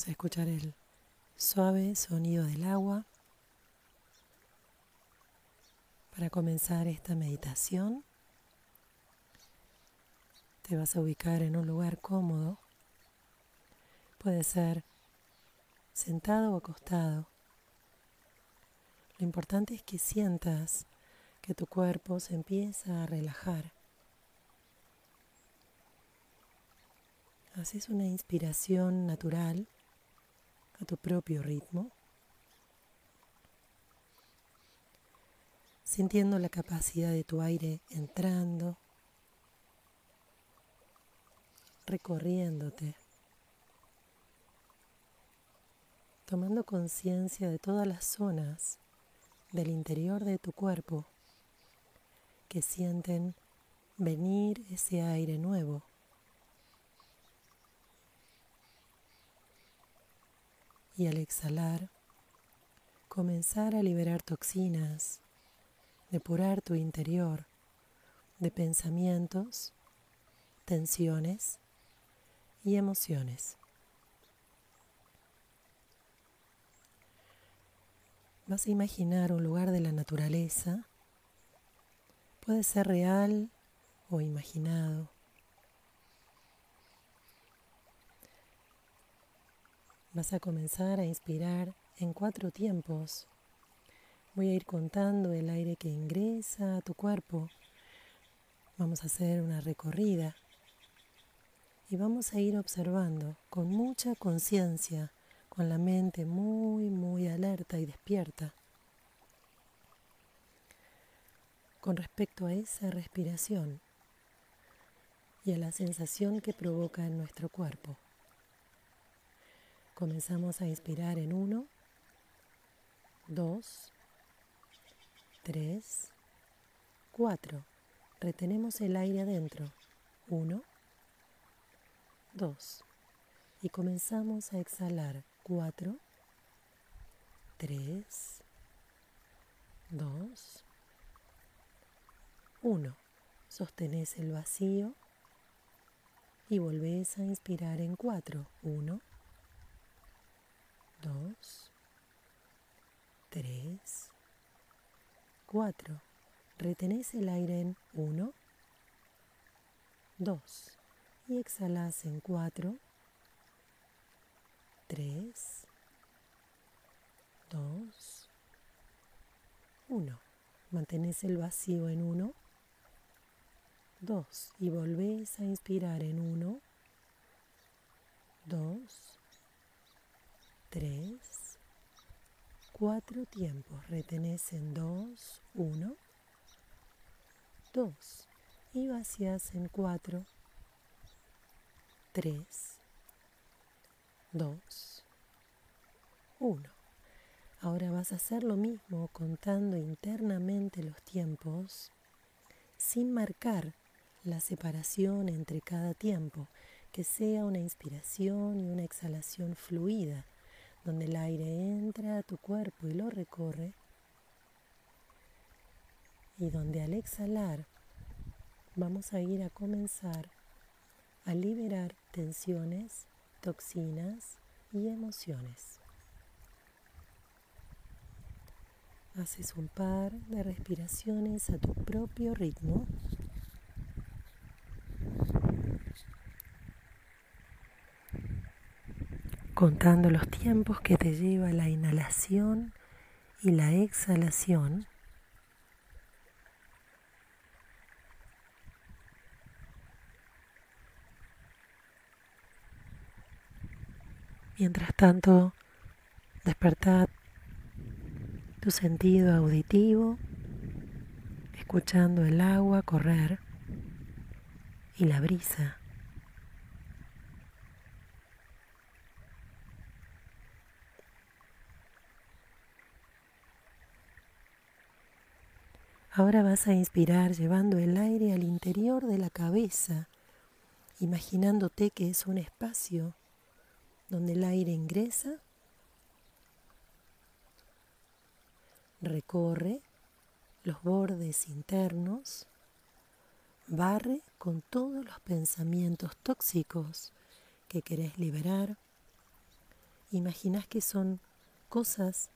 Vamos a escuchar el suave sonido del agua para comenzar esta meditación. Te vas a ubicar en un lugar cómodo. Puede ser sentado o acostado. Lo importante es que sientas que tu cuerpo se empieza a relajar. Haces una inspiración natural a tu propio ritmo, sintiendo la capacidad de tu aire entrando, recorriéndote, tomando conciencia de todas las zonas del interior de tu cuerpo que sienten venir ese aire nuevo. Y al exhalar, comenzar a liberar toxinas, depurar tu interior de pensamientos, tensiones y emociones. Vas a imaginar un lugar de la naturaleza. Puede ser real o imaginado. Vas a comenzar a inspirar en cuatro tiempos. Voy a ir contando el aire que ingresa a tu cuerpo. Vamos a hacer una recorrida y vamos a ir observando con mucha conciencia con la mente muy, muy alerta y despierta con respecto a esa respiración y a la sensación que provoca en nuestro cuerpo. Comenzamos a inspirar en uno, dos, tres, cuatro. Retenemos el aire adentro. Uno, dos. Y comenzamos a exhalar. 4, 3, 2, 1. Sostenés el vacío y volvés a inspirar en 4. 1, 2, 3, 4. Retenés el aire en 1, 2 y exhalás en 4, 3, 2, 1. Mantenés el vacío en 1, 2 y volvés a inspirar en 1, 2, 3, 4 tiempos. Retenés en 2, 1, 2 y vacías en 4, 3, 2, 1. Ahora vas a hacer lo mismo contando internamente los tiempos sin marcar la separación entre cada tiempo, que sea una inspiración y una exhalación fluida, donde el aire entra a tu cuerpo y lo recorre, y donde al exhalar vamos a ir a comenzar a liberar tensiones toxinas y emociones. Haces un par de respiraciones a tu propio ritmo. Contando los tiempos que te lleva la inhalación y la exhalación. Mientras tanto, despertad tu sentido auditivo, escuchando el agua correr y la brisa. Ahora vas a inspirar llevando el aire al interior de la cabeza, imaginándote que es un espacio donde el aire ingresa, recorre los bordes internos, barre con todos los pensamientos tóxicos que querés liberar. Imaginas que son cosas,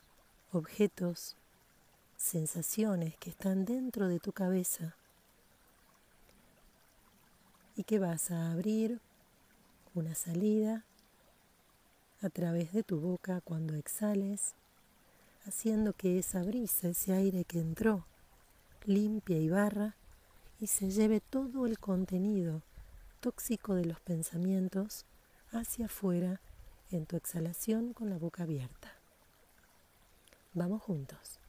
objetos, sensaciones que están dentro de tu cabeza y que vas a abrir una salida a través de tu boca cuando exhales, haciendo que esa brisa, ese aire que entró, limpia y barra y se lleve todo el contenido tóxico de los pensamientos hacia afuera en tu exhalación con la boca abierta. Vamos juntos.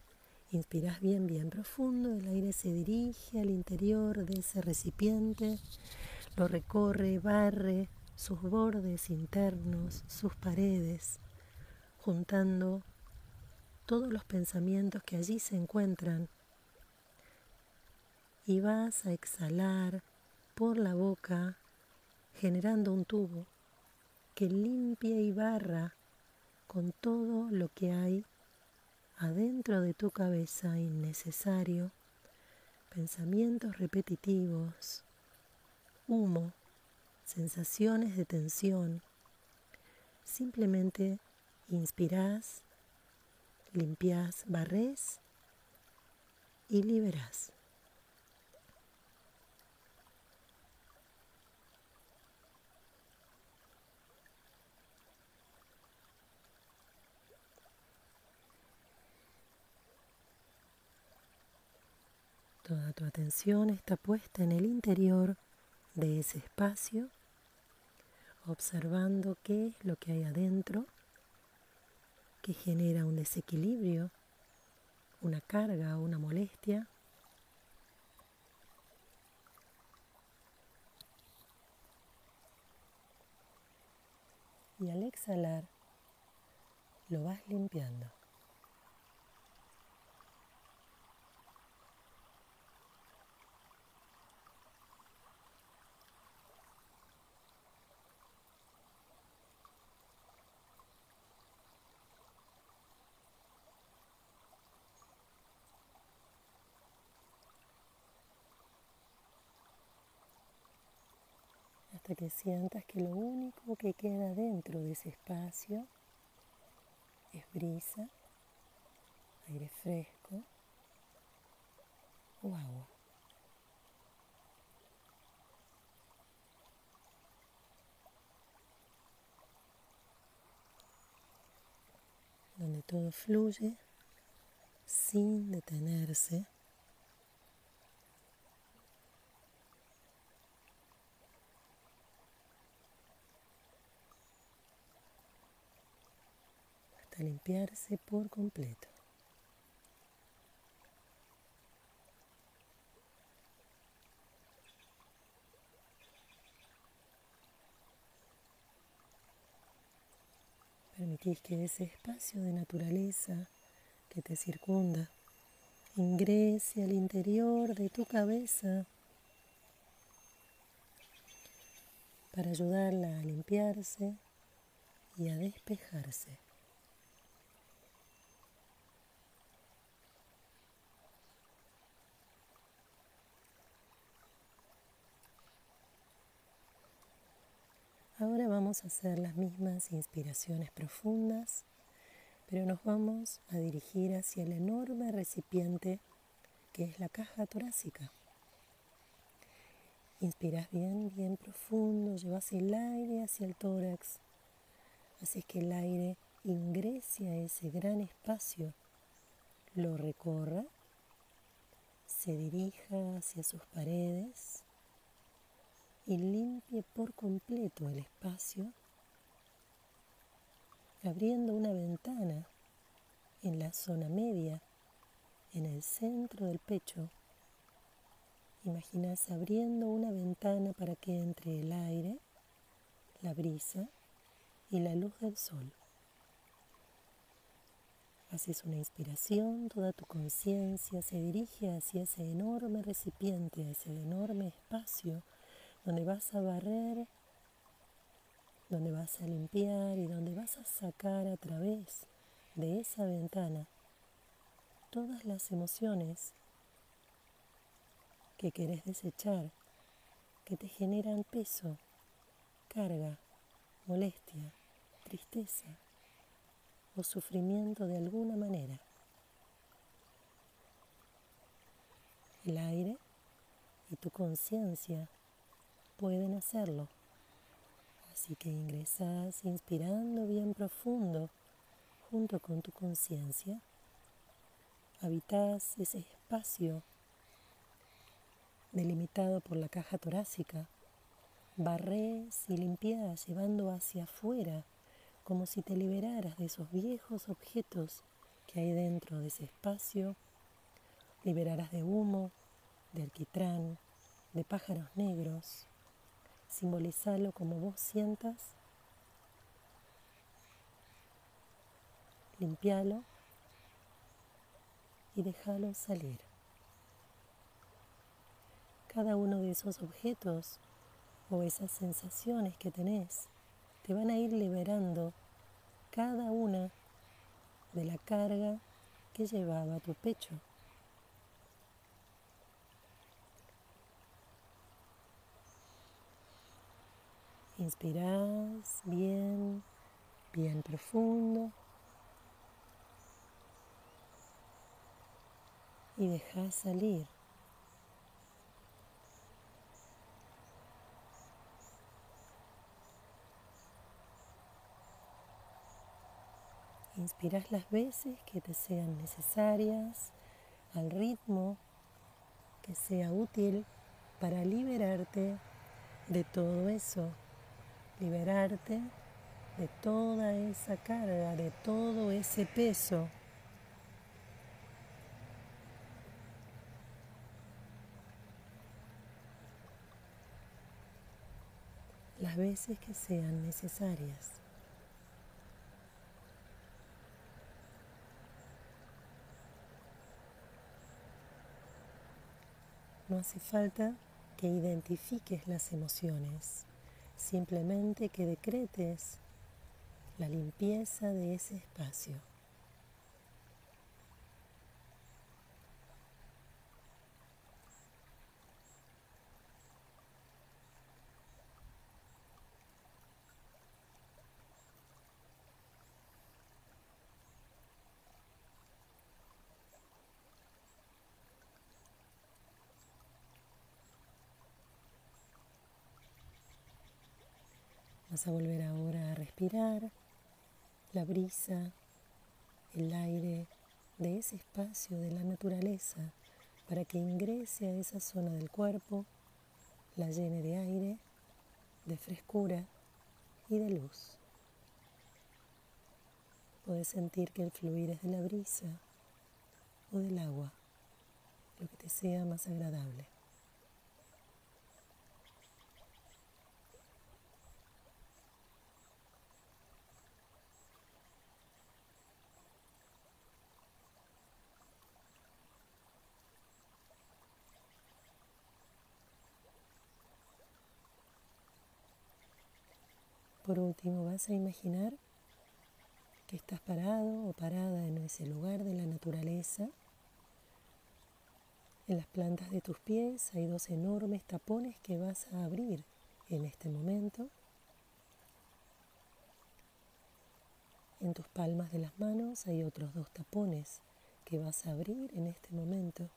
Inspiras bien, bien profundo, el aire se dirige al interior de ese recipiente, lo recorre, barre sus bordes internos, sus paredes, juntando todos los pensamientos que allí se encuentran. Y vas a exhalar por la boca generando un tubo que limpia y barra con todo lo que hay adentro de tu cabeza innecesario, pensamientos repetitivos, humo, sensaciones de tensión. Simplemente inspirás, limpias, barres y liberás. Toda tu atención está puesta en el interior de ese espacio, observando qué es lo que hay adentro, que genera un desequilibrio, una carga, una molestia. Y al exhalar, lo vas limpiando. Hasta que sientas que lo único que queda dentro de ese espacio es brisa, aire fresco o agua. donde todo fluye sin detenerse limpiarse por completo. Permitís que ese espacio de naturaleza que te circunda ingrese al interior de tu cabeza para ayudarla a limpiarse y a despejarse. Ahora vamos a hacer las mismas inspiraciones profundas, pero nos vamos a dirigir hacia el enorme recipiente que es la caja torácica. Inspiras bien, bien profundo, llevas el aire hacia el tórax, haces que el aire ingrese a ese gran espacio, lo recorra, se dirija hacia sus paredes y limpie por completo el espacio, abriendo una ventana en la zona media, en el centro del pecho. Imaginas abriendo una ventana para que entre el aire, la brisa y la luz del sol. Haces una inspiración, toda tu conciencia se dirige hacia ese enorme recipiente, ese enorme espacio donde vas a barrer, donde vas a limpiar y donde vas a sacar a través de esa ventana todas las emociones que querés desechar, que te generan peso, carga, molestia, tristeza, o sufrimiento de alguna manera. El aire y tu conciencia pueden hacerlo. Así que ingresas inspirando bien profundo junto con tu conciencia. Habitas ese espacio delimitado por la caja torácica. Barres y limpias llevando hacia afuera como si te liberaras de esos viejos objetos que hay dentro de ese espacio, liberaras de humo, de alquitrán, de pájaros negros, simbolizalo como vos sientas, limpialo y déjalo salir. Cada uno de esos objetos o esas sensaciones que tenés te van a ir liberando cada una de la carga que llevaba tu pecho. Inspirás bien, bien profundo. Y dejas salir. Inspiras las veces que te sean necesarias, al ritmo que sea útil para liberarte de todo eso, liberarte de toda esa carga, de todo ese peso. Las veces que sean necesarias. No hace falta que identifiques las emociones, simplemente que decretes la limpieza de ese espacio. Vas a volver ahora a respirar la brisa, el aire de ese espacio de la naturaleza para que ingrese a esa zona del cuerpo, la llene de aire, de frescura y de luz. Puedes sentir que el fluir es de la brisa o del agua, lo que te sea más agradable. Por último, vas a imaginar que estás parado o parada en ese lugar de la naturaleza. En las plantas de tus pies hay dos enormes tapones que vas a abrir en este momento. En tus palmas de las manos hay otros dos tapones que vas a abrir en este momento.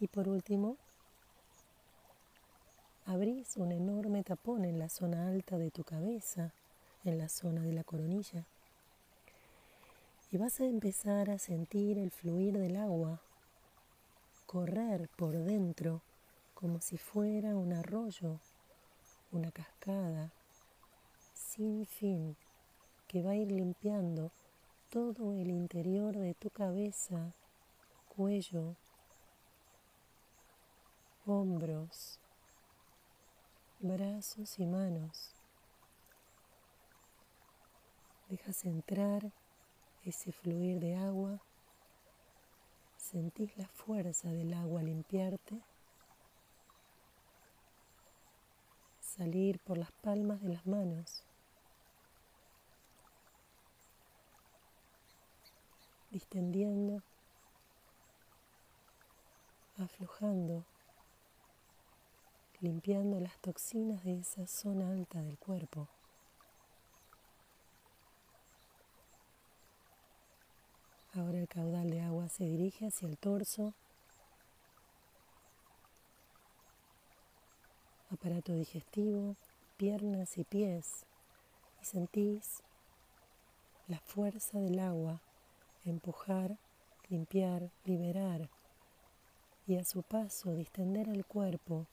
Y por último, abrís un enorme tapón en la zona alta de tu cabeza, en la zona de la coronilla. Y vas a empezar a sentir el fluir del agua correr por dentro como si fuera un arroyo, una cascada, sin fin, que va a ir limpiando todo el interior de tu cabeza, cuello, hombros, brazos y manos. Dejas entrar ese fluir de agua. Sentís la fuerza del agua limpiarte. Salir por las palmas de las manos. Distendiendo. Aflojando limpiando las toxinas de esa zona alta del cuerpo. Ahora el caudal de agua se dirige hacia el torso, aparato digestivo, piernas y pies y sentís la fuerza del agua empujar, limpiar, liberar y a su paso distender el cuerpo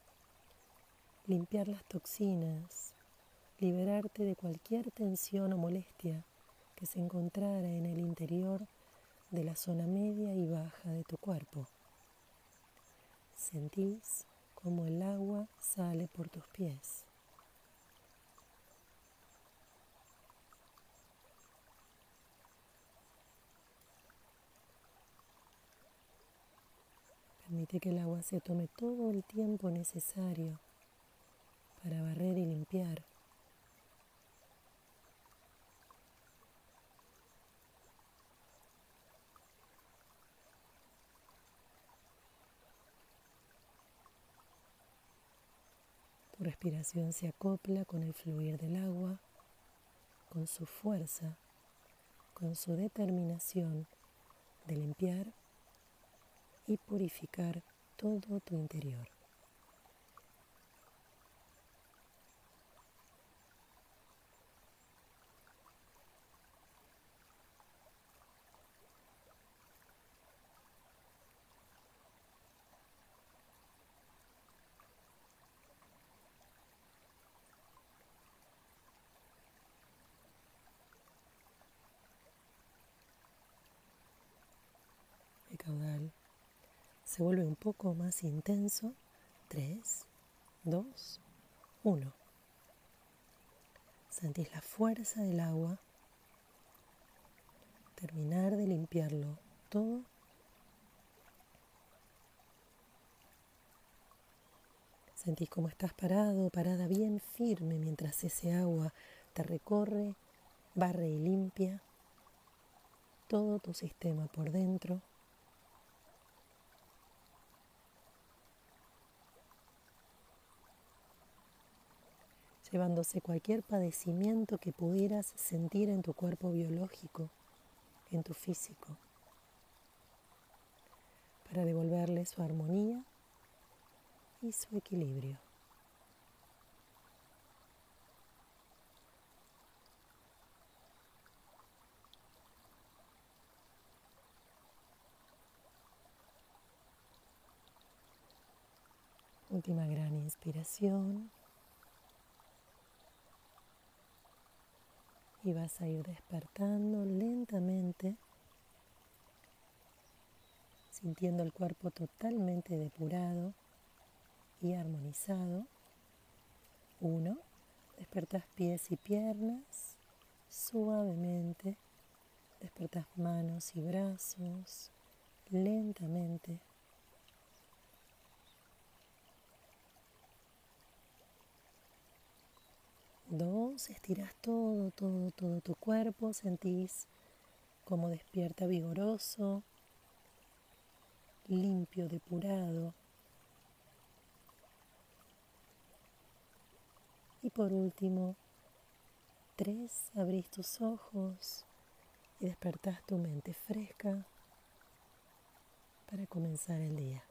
limpiar las toxinas, liberarte de cualquier tensión o molestia que se encontrara en el interior de la zona media y baja de tu cuerpo. Sentís como el agua sale por tus pies. Permite que el agua se tome todo el tiempo necesario para barrer y limpiar. Tu respiración se acopla con el fluir del agua, con su fuerza, con su determinación de limpiar y purificar todo tu interior. El caudal se vuelve un poco más intenso. 3, 2, 1. Sentís la fuerza del agua. Terminar de limpiarlo todo. Sentís como estás parado, parada bien firme mientras ese agua te recorre, barre y limpia todo tu sistema por dentro. Llevándose cualquier padecimiento que pudieras sentir en tu cuerpo biológico, en tu físico, para devolverle su armonía y su equilibrio. Última gran inspiración. Y vas a ir despertando lentamente, sintiendo el cuerpo totalmente depurado y armonizado. Uno, despertas pies y piernas suavemente, despertas manos y brazos lentamente. Dos, estiras todo, todo, todo tu cuerpo, sentís como despierta vigoroso, limpio, depurado. Y por último, tres, abrís tus ojos y despertás tu mente fresca para comenzar el día.